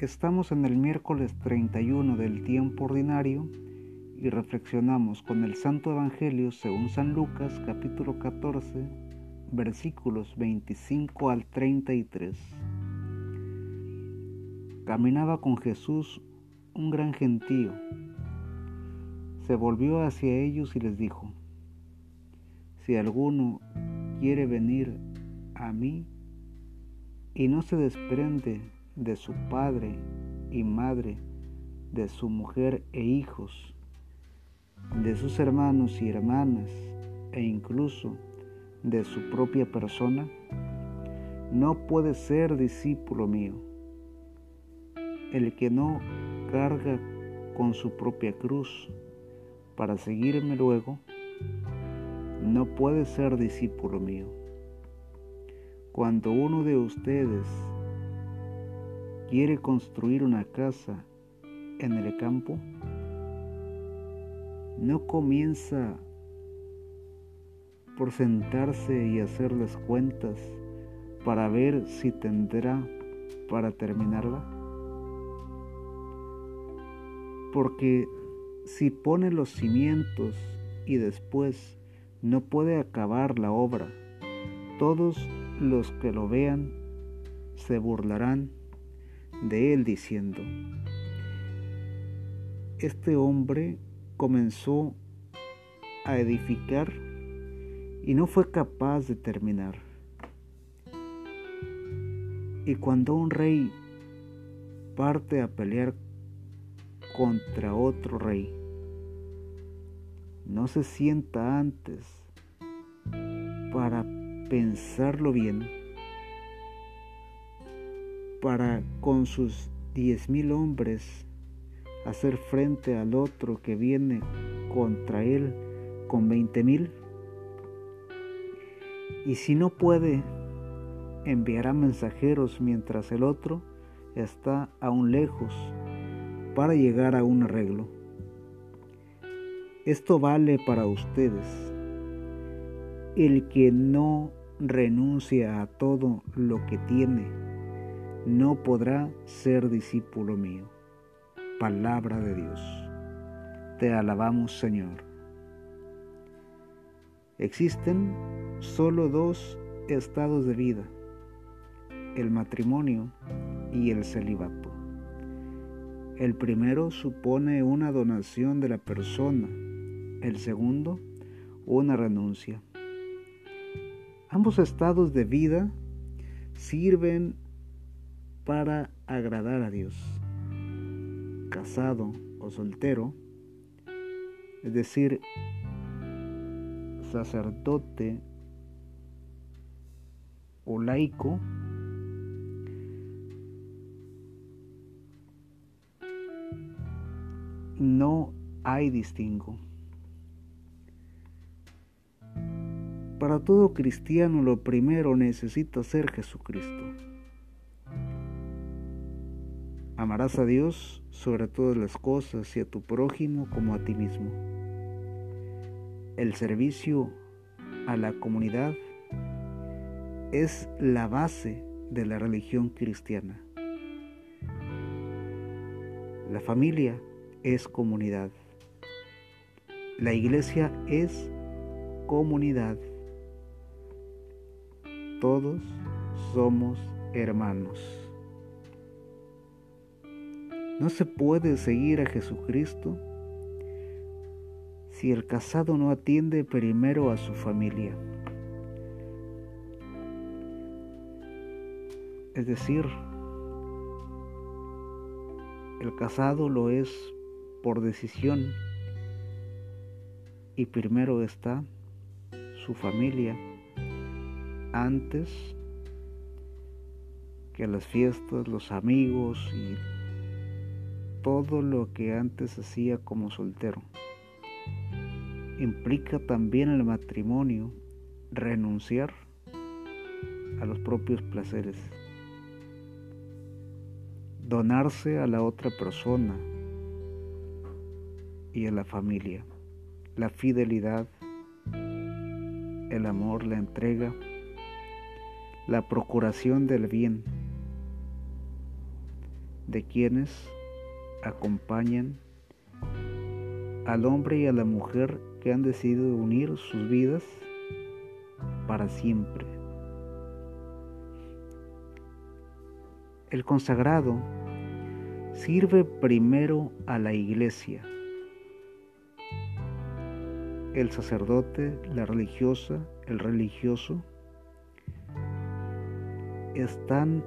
Estamos en el miércoles 31 del tiempo ordinario y reflexionamos con el Santo Evangelio según San Lucas capítulo 14 versículos 25 al 33. Caminaba con Jesús un gran gentío. Se volvió hacia ellos y les dijo, si alguno quiere venir a mí y no se desprende de su padre y madre, de su mujer e hijos, de sus hermanos y hermanas e incluso de su propia persona, no puede ser discípulo mío. El que no carga con su propia cruz para seguirme luego, no puede ser discípulo mío. Cuando uno de ustedes quiere construir una casa en el campo, no comienza por sentarse y hacer las cuentas para ver si tendrá para terminarla. Porque si pone los cimientos y después no puede acabar la obra, todos los que lo vean se burlarán de él diciendo, este hombre comenzó a edificar y no fue capaz de terminar. Y cuando un rey parte a pelear contra otro rey, no se sienta antes para pensarlo bien para con sus diez mil hombres hacer frente al otro que viene contra él con veinte mil? Y si no puede, enviará mensajeros mientras el otro está aún lejos para llegar a un arreglo. Esto vale para ustedes. El que no renuncia a todo lo que tiene, no podrá ser discípulo mío. Palabra de Dios. Te alabamos Señor. Existen solo dos estados de vida, el matrimonio y el celibato. El primero supone una donación de la persona, el segundo una renuncia. Ambos estados de vida sirven para agradar a Dios. Casado o soltero, es decir, sacerdote o laico, no hay distingo. Para todo cristiano lo primero necesita ser Jesucristo. Amarás a Dios sobre todas las cosas y a tu prójimo como a ti mismo. El servicio a la comunidad es la base de la religión cristiana. La familia es comunidad. La iglesia es comunidad. Todos somos hermanos. No se puede seguir a Jesucristo si el casado no atiende primero a su familia. Es decir, el casado lo es por decisión y primero está su familia antes que las fiestas, los amigos y todo lo que antes hacía como soltero. Implica también el matrimonio renunciar a los propios placeres, donarse a la otra persona y a la familia, la fidelidad, el amor, la entrega, la procuración del bien de quienes acompañan al hombre y a la mujer que han decidido unir sus vidas para siempre. El consagrado sirve primero a la iglesia. El sacerdote, la religiosa, el religioso están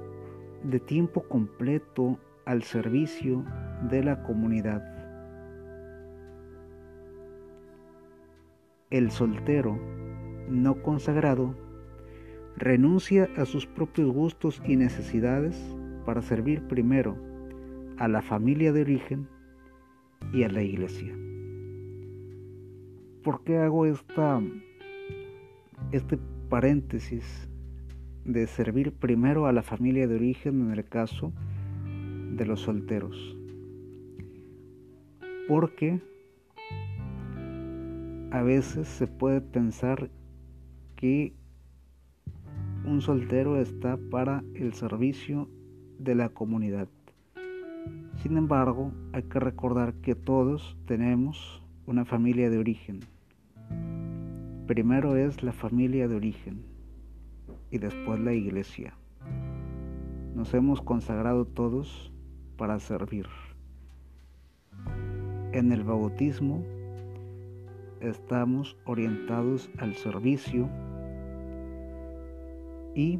de tiempo completo al servicio de la comunidad. El soltero no consagrado renuncia a sus propios gustos y necesidades para servir primero a la familia de origen y a la iglesia. ¿Por qué hago esta, este paréntesis de servir primero a la familia de origen en el caso de los solteros. Porque a veces se puede pensar que un soltero está para el servicio de la comunidad. Sin embargo, hay que recordar que todos tenemos una familia de origen. Primero es la familia de origen y después la iglesia. Nos hemos consagrado todos para servir. En el bautismo estamos orientados al servicio y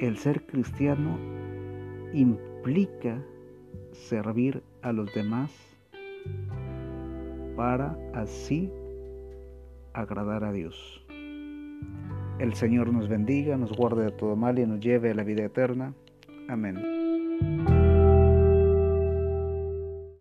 el ser cristiano implica servir a los demás para así agradar a Dios. El Señor nos bendiga, nos guarde de todo mal y nos lleve a la vida eterna. Amén. you